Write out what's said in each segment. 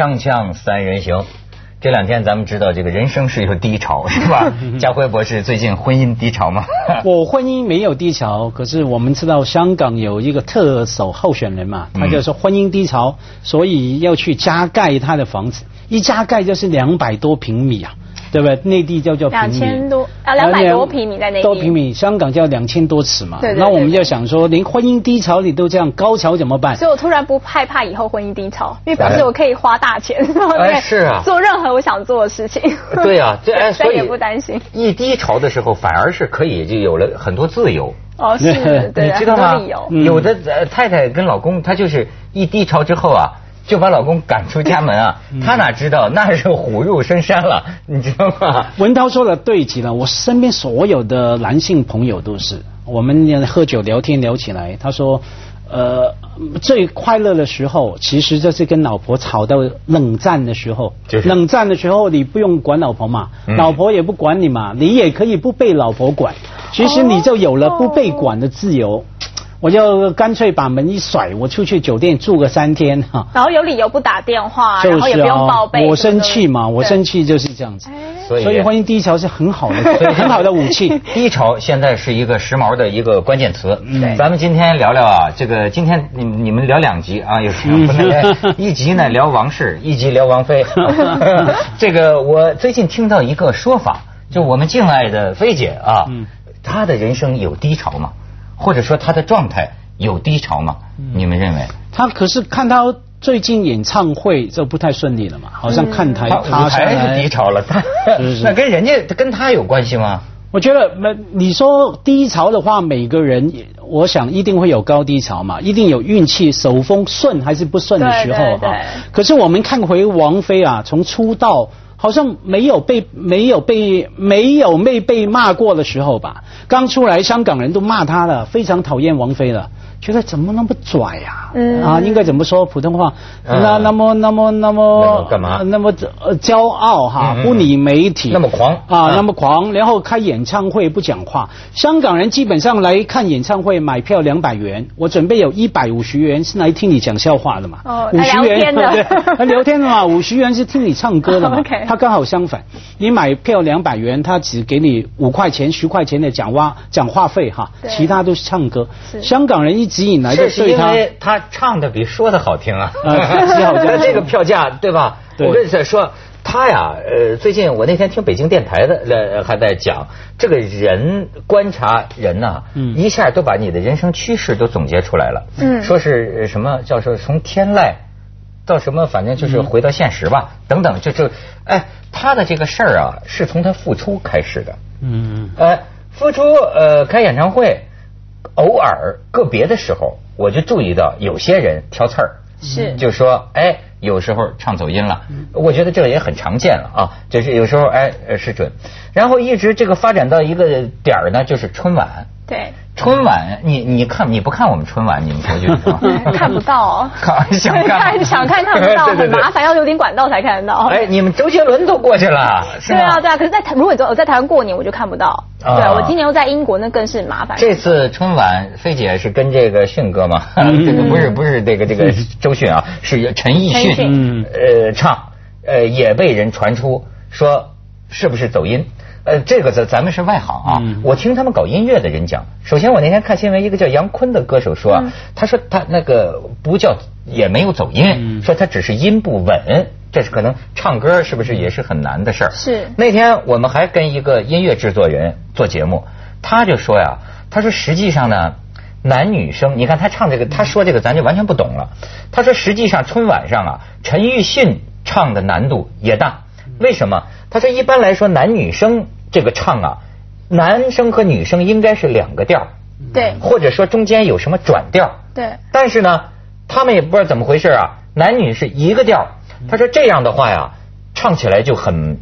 锵锵三人行，这两天咱们知道这个人生是有低潮，是吧？家辉博士最近婚姻低潮吗？我婚姻没有低潮，可是我们知道香港有一个特首候选人嘛，他就说婚姻低潮，所以要去加盖他的房子，一加盖就是两百多平米啊。对不对？内地叫叫平米，两千多啊，两百多平米在内地。多平米，香港叫两千多尺嘛。对对。那我们就想说，连婚姻低潮你都这样，高潮怎么办？所以我突然不害怕以后婚姻低潮，因为表示我可以花大钱，对，是啊，做任何我想做的事情。对啊，这哎，所以也不担心。一低潮的时候，反而是可以就有了很多自由。哦，是，你知道吗？有的太太跟老公，他就是一低潮之后啊。就把老公赶出家门啊！他哪知道那是虎入深山了，你知道吗？文涛说的对极了，我身边所有的男性朋友都是，我们喝酒聊天聊起来，他说，呃，最快乐的时候，其实就是跟老婆吵到冷战的时候。就是冷战的时候，你不用管老婆嘛，老婆也不管你嘛，你也可以不被老婆管，其实你就有了不被管的自由。我就干脆把门一甩，我出去酒店住个三天哈。然后有理由不打电话，然后也不用报备。我生气嘛，我生气就是这样子。所以婚姻低潮是很好的，很好的武器。低潮现在是一个时髦的一个关键词。咱们今天聊聊啊，这个今天你你们聊两集啊，有时间 一集呢聊王室，一集聊王菲。这个我最近听到一个说法，就我们敬爱的菲姐啊，她的人生有低潮吗？或者说他的状态有低潮吗？你们认为？他可是看他最近演唱会就不太顺利了嘛，好像看台他是低潮了，他 那跟人家跟他有关系吗？我觉得没你说低潮的话，每个人我想一定会有高低潮嘛，一定有运气手风顺还是不顺的时候哈。可是我们看回王菲啊，从出道。好像没有被没有被没有没被骂过的时候吧？刚出来，香港人都骂他了，非常讨厌王菲了。觉得怎么那么拽呀？嗯啊，应该怎么说普通话？那那么那么那么干嘛？那么呃骄傲哈，不理媒体，那么狂啊，那么狂，然后开演唱会不讲话。香港人基本上来看演唱会买票两百元，我准备有一百五十元是来听你讲笑话的嘛？哦，五十元 对，他聊天的嘛，五十元是听你唱歌的嘛？他刚好相反，你买票两百元，他只给你五块钱、十块钱的讲话讲话费哈，其他都是唱歌。香港人一。指引来的，是因为他唱的比说的好听啊。这个票价对吧？我跟你再说，他呀，呃，最近我那天听北京电台的呃还在讲，这个人观察人呐，一下都把你的人生趋势都总结出来了。嗯，说是什么叫说从天籁到什么，反正就是回到现实吧，等等，就就哎，他的这个事儿啊，是从他复出开始的。嗯，哎，复出呃开演唱会。偶尔个别的时候，我就注意到有些人挑刺儿，是。就说哎，有时候唱走音了，我觉得这个也很常见了啊，就是有时候哎是准，然后一直这个发展到一个点儿呢，就是春晚。对，春晚，你你看你不看我们春晚，你们说句实话，看不到，想看 想看看不到，很麻烦，要有点管道才看得到。哎，你们周杰伦都过去了，对啊对啊，可是，在台如果我在台湾过年，我就看不到。对，我今年又在英国，那更是麻烦。这次春晚，菲姐是跟这个迅哥嘛？这个不是不是这个这个周迅啊，是陈奕迅，呃唱，呃也被人传出说是不是走音。呃，这个咱咱们是外行啊。我听他们搞音乐的人讲，首先我那天看新闻，一个叫杨坤的歌手说，他说他那个不叫也没有走音，说他只是音不稳，这是可能唱歌是不是也是很难的事儿？是。那天我们还跟一个音乐制作人做节目，他就说呀，他说实际上呢，男女生，你看他唱这个，他说这个咱就完全不懂了。他说实际上春晚上啊，陈奕迅唱的难度也大，为什么？他说：“一般来说，男女生这个唱啊，男生和女生应该是两个调对，或者说中间有什么转调，对。但是呢，他们也不知道怎么回事啊，男女是一个调他说这样的话呀，唱起来就很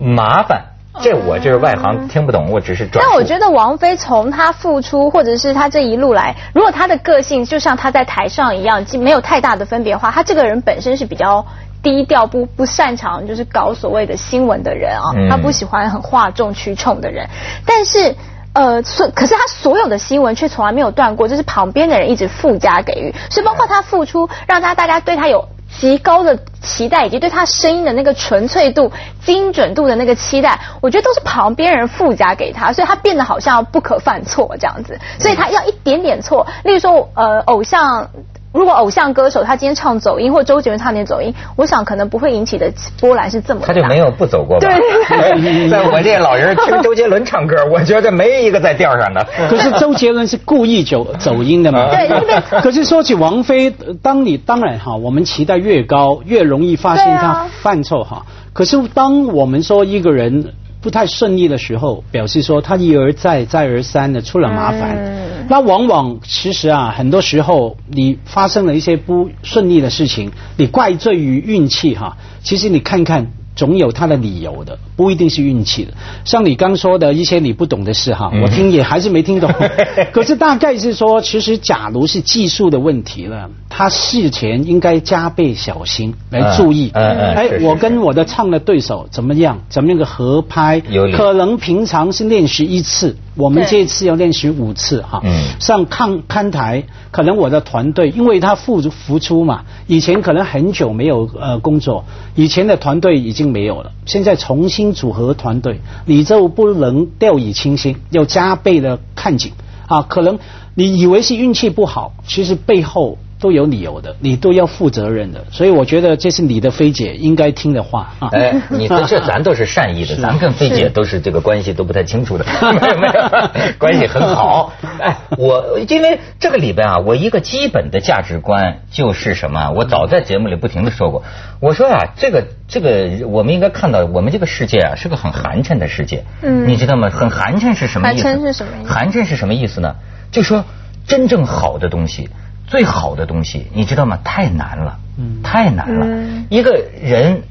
麻烦。这我就是外行，听不懂，我只是转。但我觉得王菲从她复出，或者是她这一路来，如果她的个性就像她在台上一样，没有太大的分别的话，她这个人本身是比较。”低调不不擅长就是搞所谓的新闻的人啊，他不喜欢很哗众取宠的人，但是呃，所可是他所有的新闻却从来没有断过，就是旁边的人一直附加给予，所以包括他付出，让他大家对他有。极高的期待，以及对他声音的那个纯粹度、精准度的那个期待，我觉得都是旁边人附加给他，所以他变得好像不可犯错这样子，所以他要一点点错，例如说呃偶像。如果偶像歌手他今天唱走音，或周杰伦唱点走音，我想可能不会引起的波澜是这么大。他就没有不走过吧？对，在我这老人 听周杰伦唱歌，我觉得没一个在调上的。可是周杰伦是故意走走音的嘛？对。可是说起王菲，当你当然哈，我们期待越高，越容易发现他犯错哈。可是当我们说一个人。不太顺利的时候，表示说他一而再、再而三的出了麻烦。那往往其实啊，很多时候你发生了一些不顺利的事情，你怪罪于运气哈。其实你看看。总有他的理由的，不一定是运气的。像你刚说的一些你不懂的事哈，我听也还是没听懂。可是大概是说，其实假如是技术的问题了，他事前应该加倍小心来注意。哎，我跟我的唱的对手怎么样？怎么样个合拍？可能平常是练习一次。我们这次要练习五次哈，上看看台，可能我的团队，因为他付付出嘛，以前可能很久没有呃工作，以前的团队已经没有了，现在重新组合团队，你就不能掉以轻心，要加倍的看紧啊，可能你以为是运气不好，其实背后。都有理由的，你都要负责任的，所以我觉得这是你的菲姐应该听的话啊。哎，你这这咱都是善意的，咱跟菲姐都是这个关系都不太清楚的，没有没有，关系很好。哎，我因为这个里边啊，我一个基本的价值观就是什么？我早在节目里不停的说过，我说啊，这个这个我们应该看到，我们这个世界啊是个很寒碜的世界，嗯，你知道吗？很寒碜是什么意思？寒碜是什么意思？寒碜是什么意思呢？就说真正好的东西。最好的东西，你知道吗？太难了，太难了。一个人，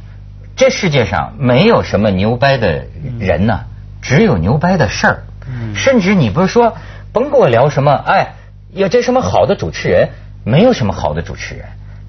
这世界上没有什么牛掰的人呢，只有牛掰的事儿。甚至你不是说，甭跟我聊什么，哎，有这什么好的主持人，没有什么好的主持人。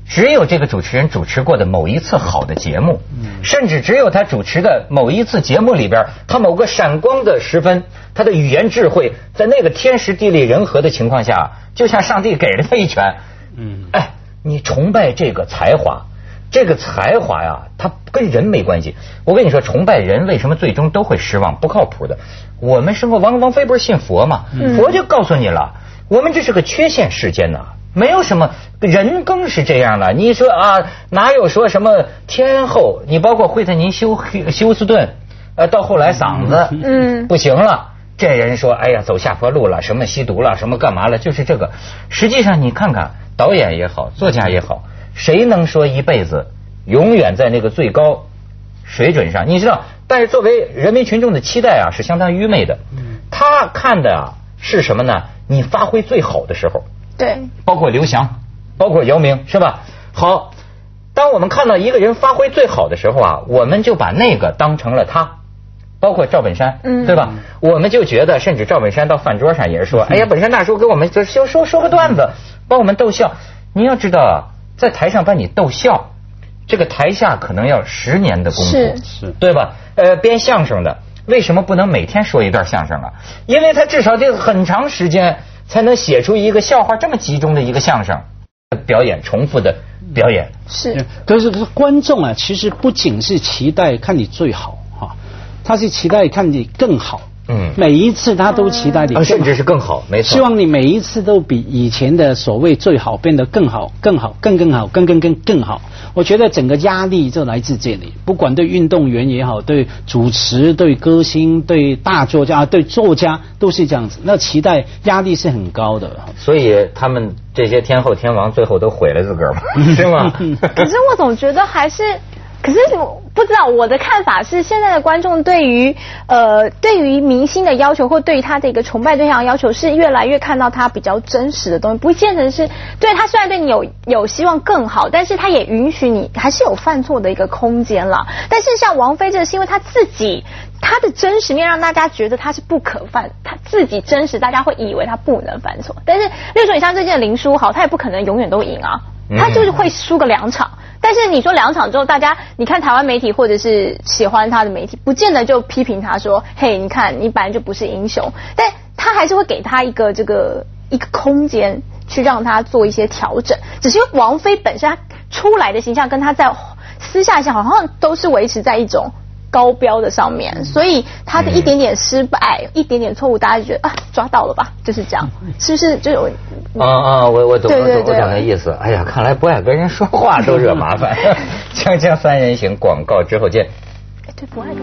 只有这个主持人主持过的某一次好的节目，甚至只有他主持的某一次节目里边，他某个闪光的时分，他的语言智慧，在那个天时地利人和的情况下，就像上帝给了他一拳。嗯，哎，你崇拜这个才华，这个才华呀，他跟人没关系。我跟你说，崇拜人为什么最终都会失望？不靠谱的。我们生活，王王菲不是信佛吗？佛就告诉你了，我们这是个缺陷世间呐。没有什么人更是这样了。你说啊，哪有说什么天后？你包括惠特尼休休斯顿，呃，到后来嗓子嗯不行了，这人说哎呀走下坡路了，什么吸毒了，什么干嘛了？就是这个。实际上你看看导演也好，作家也好，谁能说一辈子永远在那个最高水准上？你知道？但是作为人民群众的期待啊，是相当愚昧的。他看的啊是什么呢？你发挥最好的时候。对，包括刘翔，包括姚明，是吧？好，当我们看到一个人发挥最好的时候啊，我们就把那个当成了他，包括赵本山，嗯，对吧？我们就觉得，甚至赵本山到饭桌上也是说，哎呀，本山大叔给我们就说说说个段子，把我们逗笑。你要知道，在台上把你逗笑，这个台下可能要十年的功夫，是是，对吧？呃，编相声的为什么不能每天说一段相声啊？因为他至少得很长时间。才能写出一个笑话这么集中的一个相声表演，重复的表演是。可是观众啊，其实不仅是期待看你最好哈，他是期待看你更好。嗯，每一次他都期待你，甚至是更好，没错。希望你每一次都比以前的所谓最好变得更好，更好，更更好，更更更更好。我觉得整个压力就来自这里，不管对运动员也好，对主持、对歌星、对大作家、对作家都是这样子。那期待压力是很高的，所以他们这些天后天王最后都毁了自个儿嘛，是吗？可是我总觉得还是。可是我不知道，我的看法是，现在的观众对于呃对于明星的要求，或对于他的一个崇拜对象要求，是越来越看到他比较真实的东西，不见成是对他虽然对你有有希望更好，但是他也允许你还是有犯错的一个空间了。但是像王菲，这个是因为他自己他的真实面让大家觉得他是不可犯，他自己真实，大家会以为他不能犯错。但是，例如说你像最近的林书豪，他也不可能永远都赢啊，他就是会输个两场。但是你说两场之后，大家你看台湾媒体或者是喜欢他的媒体，不见得就批评他说：“嘿，你看你本来就不是英雄。”但他还是会给他一个这个一个空间去让他做一些调整。只是王菲本身出来的形象跟他在私下下好像都是维持在一种。高标的上面，所以他的一点点失败，一点点错误，大家就觉得啊，抓到了吧，就是这样，是不是？就有啊啊，我我懂我懂我懂那意思。哎呀，看来不爱跟人说话都惹麻烦。锵锵三人行，广告之后见。哎，对，不爱跟。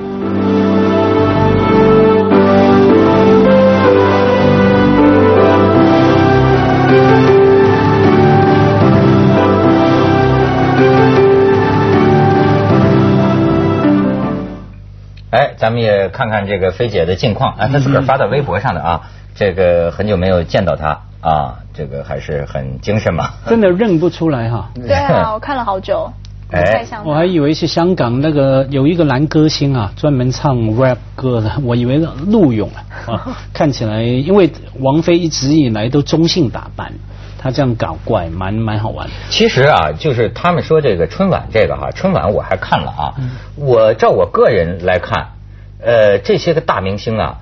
哎，咱们也看看这个菲姐的近况啊，她自个儿发到微博上的啊，这个很久没有见到她啊，这个还是很精神嘛。真的认不出来哈。对啊，我看了好久。哎，我还以为是香港那个有一个男歌星啊，专门唱 rap 歌的，我以为陆勇啊，看起来因为王菲一直以来都中性打扮。他这样搞怪，蛮蛮好玩。其实啊，就是他们说这个春晚这个哈，春晚我还看了啊。我照我个人来看，呃，这些个大明星啊，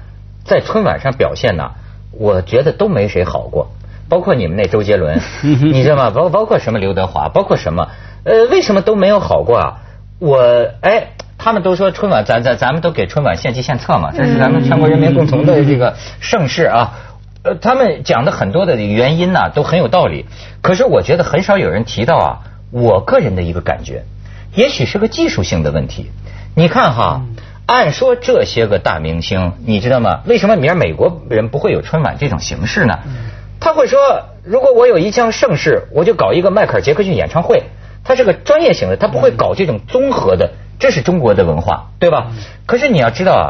在春晚上表现呢，我觉得都没谁好过。包括你们那周杰伦，你知道吗？包包括什么刘德华，包括什么？呃，为什么都没有好过啊？我哎，他们都说春晚，咱咱咱们都给春晚献计献策嘛，这是咱们全国人民共同的这个盛世啊。呃，他们讲的很多的原因呢，都很有道理。可是我觉得很少有人提到啊，我个人的一个感觉，也许是个技术性的问题。你看哈，按说这些个大明星，你知道吗？为什么明儿美国人不会有春晚这种形式呢？他会说，如果我有一项盛世，我就搞一个迈克尔杰克逊演唱会。他是个专业型的，他不会搞这种综合的。这是中国的文化，对吧？可是你要知道啊。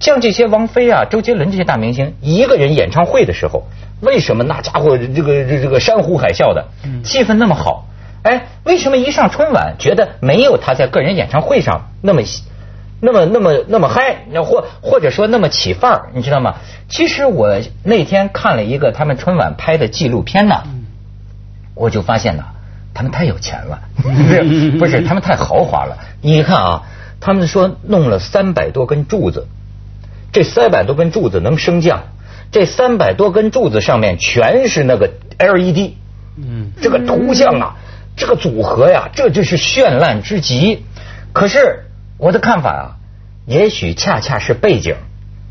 像这些王菲啊、周杰伦这些大明星，一个人演唱会的时候，为什么那家伙这个这个山呼海啸的，气氛那么好？哎，为什么一上春晚，觉得没有他在个人演唱会上那么那么那么那么嗨？或或者说那么起范儿？你知道吗？其实我那天看了一个他们春晚拍的纪录片呢，我就发现呢，他们太有钱了，不是他们太豪华了。你看啊，他们说弄了三百多根柱子。这三百多根柱子能升降，这三百多根柱子上面全是那个 LED，嗯，这个图像啊，这个组合呀，这就是绚烂之极。可是我的看法啊，也许恰恰是背景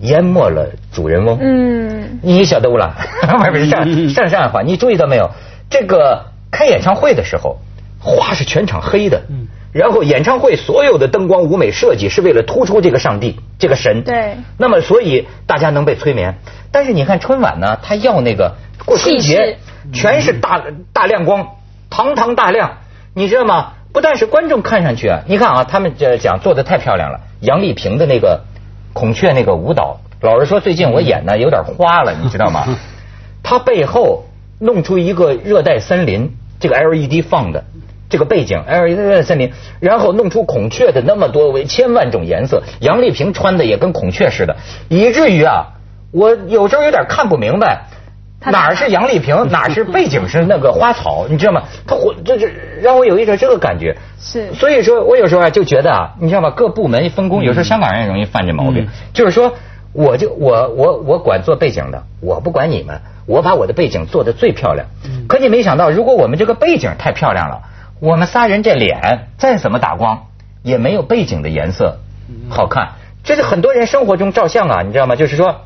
淹没了主人翁。嗯，你晓得不啦？不是上上上话，你注意到没有？这个开演唱会的时候，花是全场黑的。嗯。然后演唱会所有的灯光舞美设计是为了突出这个上帝这个神，对。那么所以大家能被催眠。但是你看春晚呢，他要那个过春节，全是大大亮光，堂堂大亮，你知道吗？不但是观众看上去啊，你看啊，他们这讲做的太漂亮了。杨丽萍的那个孔雀那个舞蹈，老实说最近我演呢有点花了，你知道吗？他背后弄出一个热带森林，这个 LED 放的。这个背景，LED 森林，然后弄出孔雀的那么多为千万种颜色，杨丽萍穿的也跟孔雀似的，以至于啊，我有时候有点看不明白，哪是杨丽萍，哪是背景是那个花草，你知道吗？他我这是让我有一种这个感觉。是。所以说我有时候啊就觉得啊，你知道吗？各部门分工，有时候香港人也容易犯这毛病，就是说，我就我我我管做背景的，我不管你们，我把我的背景做的最漂亮。可你没想到，如果我们这个背景太漂亮了。我们仨人这脸再怎么打光，也没有背景的颜色好看。这是很多人生活中照相啊，你知道吗？就是说，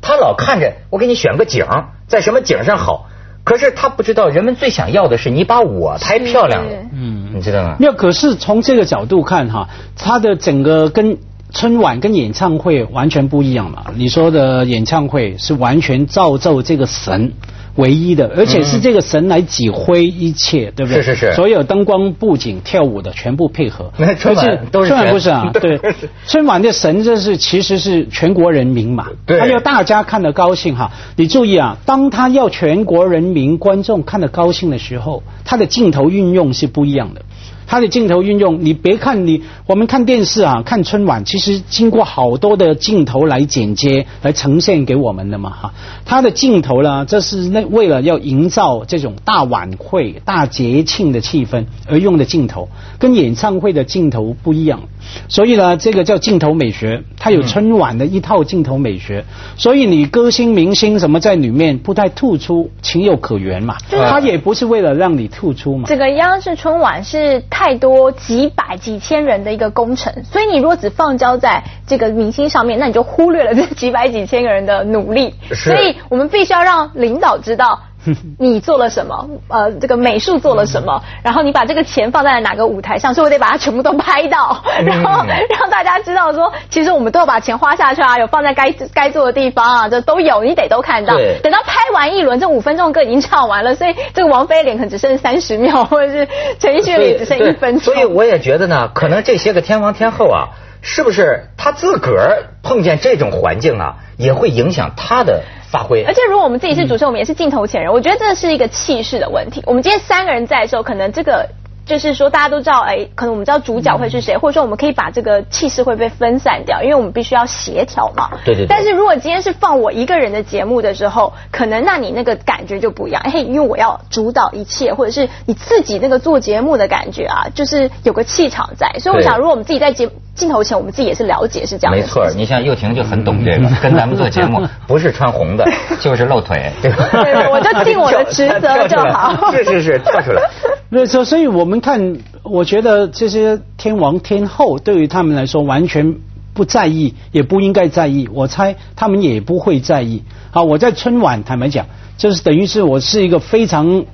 他老看着我给你选个景，在什么景上好，可是他不知道人们最想要的是你把我拍漂亮了。嗯，你知道吗？那可是从这个角度看哈，他的整个跟春晚跟演唱会完全不一样嘛。你说的演唱会是完全造就这个神。唯一的，而且是这个神来指挥一切，对不对？是是是。所有灯光、布景、跳舞的全部配合。春晚都是春晚不是啊？对，春晚的神这是其实是全国人民嘛，他要大家看得高兴哈。你注意啊，当他要全国人民观众看得高兴的时候，他的镜头运用是不一样的。它的镜头运用，你别看你我们看电视啊，看春晚，其实经过好多的镜头来剪接来呈现给我们的嘛哈。它的镜头呢，这是那为了要营造这种大晚会、大节庆的气氛而用的镜头，跟演唱会的镜头不一样。所以呢，这个叫镜头美学，它有春晚的一套镜头美学，所以你歌星明星什么在里面不太突出，情有可原嘛。他也不是为了让你突出嘛。这个央视春晚是太多几百几千人的一个工程，所以你如果只放交在这个明星上面，那你就忽略了这几百几千个人的努力。所以我们必须要让领导知道。你做了什么？呃，这个美术做了什么？然后你把这个钱放在了哪个舞台上？所以我得把它全部都拍到，然后让大家知道说，其实我们都要把钱花下去啊，有放在该该做的地方啊，这都有，你得都看到。等到拍完一轮，这五分钟的歌已经唱完了，所以这个王菲脸可能只剩三十秒，或者是陈奕迅脸只剩一分钟。所以我也觉得呢，可能这些个天王天后啊，是不是他自个儿碰见这种环境啊，也会影响他的。发挥，而且如果我们自己是主持人，我们也是镜头前人，我觉得这是一个气势的问题。我们今天三个人在的时候，可能这个。就是说，大家都知道，哎，可能我们知道主角会是谁，或者说我们可以把这个气势会被分散掉，因为我们必须要协调嘛。对对。但是如果今天是放我一个人的节目的时候，可能那你那个感觉就不一样。嘿，因为我要主导一切，或者是你自己那个做节目的感觉啊，就是有个气场在。所以我想，如果我们自己在节镜头前，我们自己也是了解是这样。没错，你像又婷就很懂这个，跟咱们做节目 不是穿红的，就是露腿，对吧？对，我就尽我的职责就好。是是是，跳出来。那所所以，我们看，我觉得这些天王天后对于他们来说完全不在意，也不应该在意。我猜他们也不会在意。好，我在春晚坦白讲，就是等于是我是一个非常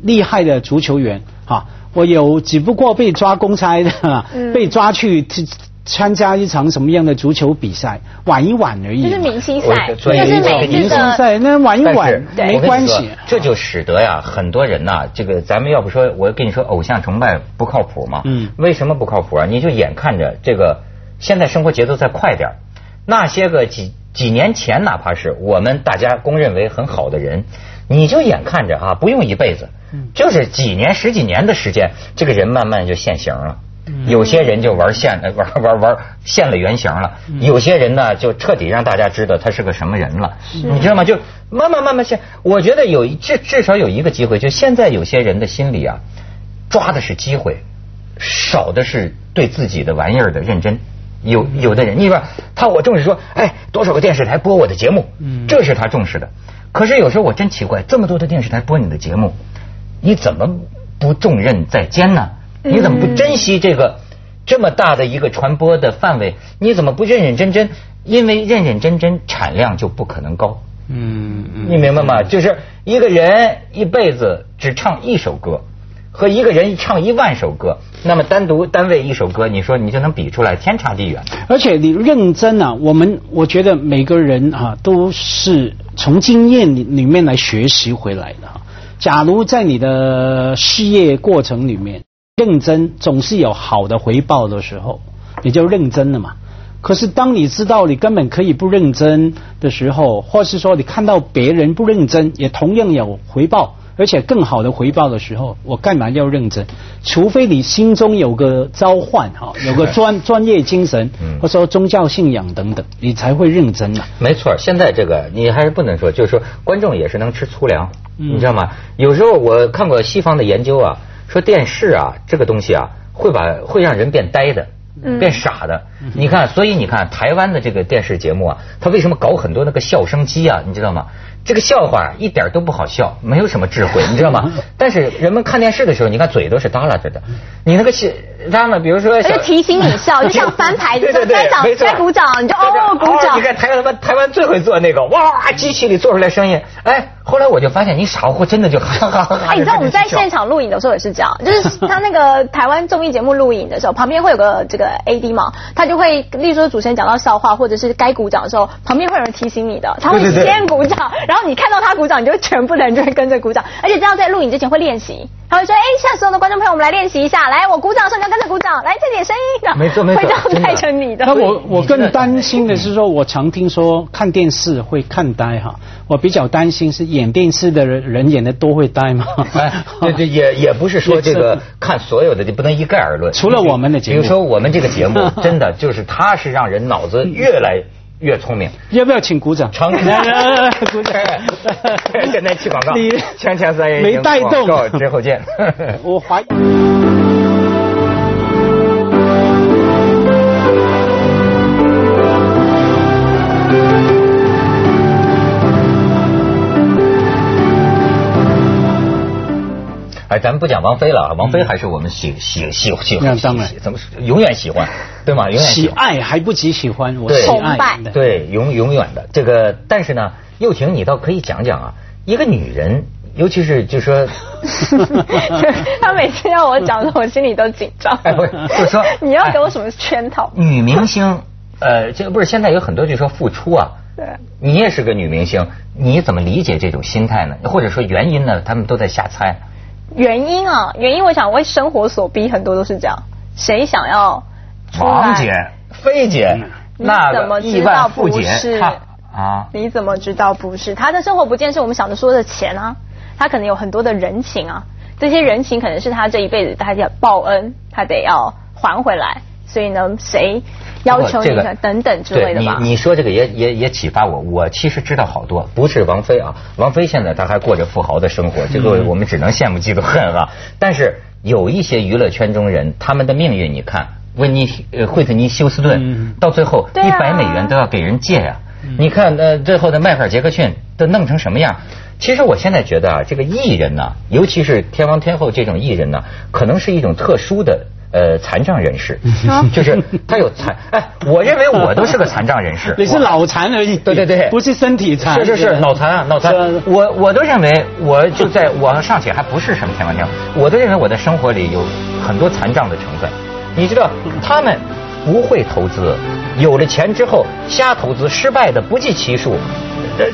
厉害的足球员啊，我有只不过被抓公差的，被抓去。参加一场什么样的足球比赛，玩一玩而已。就是明星赛，就是每明星赛，那玩一玩没关系。这就使得呀，很多人呐，这个咱们要不说，我跟你说，偶像崇拜不靠谱嘛。嗯。为什么不靠谱啊？你就眼看着这个，现在生活节奏再快点那些个几几年前，哪怕是我们大家公认为很好的人，你就眼看着啊，不用一辈子，就是几年十几年的时间，这个人慢慢就现形了。有些人就玩现 玩玩玩现了原形了，有些人呢就彻底让大家知道他是个什么人了，你知道吗？就慢慢慢慢现，我觉得有至至少有一个机会，就现在有些人的心里啊，抓的是机会，少的是对自己的玩意儿的认真。有有的人，你说他我重视说，哎，多少个电视台播我的节目，这是他重视的。可是有时候我真奇怪，这么多的电视台播你的节目，你怎么不重任在肩呢？你怎么不珍惜这个这么大的一个传播的范围？你怎么不认认真真？因为认认真真产量就不可能高。嗯，你明白吗？就是一个人一辈子只唱一首歌，和一个人唱一万首歌，那么单独单位一首歌，你说你就能比出来天差地远。而且你认真啊，我们我觉得每个人啊都是从经验里里面来学习回来的。假如在你的事业过程里面。认真总是有好的回报的时候，你就认真了嘛。可是当你知道你根本可以不认真的时候，或是说你看到别人不认真也同样有回报，而且更好的回报的时候，我干嘛要认真？除非你心中有个召唤哈，有个专专业精神，或者说宗教信仰等等，你才会认真嘛。没错，现在这个你还是不能说，就是说观众也是能吃粗粮，你知道吗？有时候我看过西方的研究啊。说电视啊，这个东西啊，会把会让人变呆的，变傻的。你看，所以你看台湾的这个电视节目啊，他为什么搞很多那个笑声机啊？你知道吗？这个笑话一点都不好笑，没有什么智慧，你知道吗？但是人们看电视的时候，你看嘴都是耷拉着的。你那个是，他们比如说，就提醒你笑，就像翻牌子，该鼓掌，你就哦鼓掌。你看台湾台湾最会做那个，哇，机器里做出来声音，哎，后来我就发现你傻乎真的就哈哈哈。哎，你知道我们在现场录影的时候也是这样，就是他那个台湾综艺节目录影的时候，旁边会有个这个 AD 嘛，他就会，例如说主持人讲到笑话或者是该鼓掌的时候，旁边会有人提醒你的，他会先鼓掌。然后你看到他鼓掌，你就全部的人就会跟着鼓掌，而且这样在录影之前会练习。他会说：“哎，现在所有的观众朋友，我们来练习一下。来，我鼓掌的时候你要跟着鼓掌，来这点声音。” 没错没错，会这样带成你的。那我 我更担心的是说，我常听说看电视会看呆哈。我比较担心是演电视的人人演的都会呆吗？哎，对对，也也不是说这个看所有的就不能一概而论。除了我们的节目，比如说我们这个节目，真的就是它是让人脑子越来。越聪明，要不要请鼓掌？长鼓掌，现在去广告，锵锵三人没带动，之后见。我怀疑。咱们不讲王菲了，王菲还是我们喜喜喜喜欢，当然怎么永远喜欢，对吗？永远喜爱还不及喜欢，我喜爱对永永远的这个，但是呢，又婷你倒可以讲讲啊，一个女人。尤其是就说，他每次要我讲的，我心里都紧张。哎，不是，就说 你要给我什么圈套？女明星，呃，这不是现在有很多就说付出啊。对。你也是个女明星，你怎么理解这种心态呢？或者说原因呢？他们都在瞎猜。原因啊，原因我想为生活所逼，很多都是这样。谁想要？王姐、飞姐，那怎么知道不是，啊？你怎么知道不是？他的生活不见是我们想着说的钱啊。他可能有很多的人情啊，这些人情可能是他这一辈子他要报恩，他得要还回来。所以呢，谁要求你等等之类的吧？你你说这个也也也启发我。我其实知道好多，不是王菲啊，王菲现在她还过着富豪的生活，这个我们只能羡慕嫉妒恨啊。但是有一些娱乐圈中人，他们的命运，你看，温妮呃惠特尼休斯顿，到最后一百美元都要给人借呀。你看呃最后的迈克尔杰克逊都弄成什么样？其实我现在觉得啊，这个艺人呢，尤其是天王天后这种艺人呢，可能是一种特殊的呃残障人士，就是他有残。哎，我认为我都是个残障人士。你是脑残而已。对对对，不是身体残。是是是，脑残啊，脑残。我我都认为，我就在我尚且还不是什么天王天后，我都认为我的生活里有很多残障的成分。你知道，他们不会投资，有了钱之后瞎投资，失败的不计其数。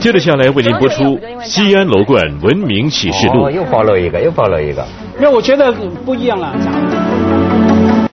接着下来为您播出《西安楼冠文明启示录》。又暴露一个，又暴露一个。那我觉得不一样了。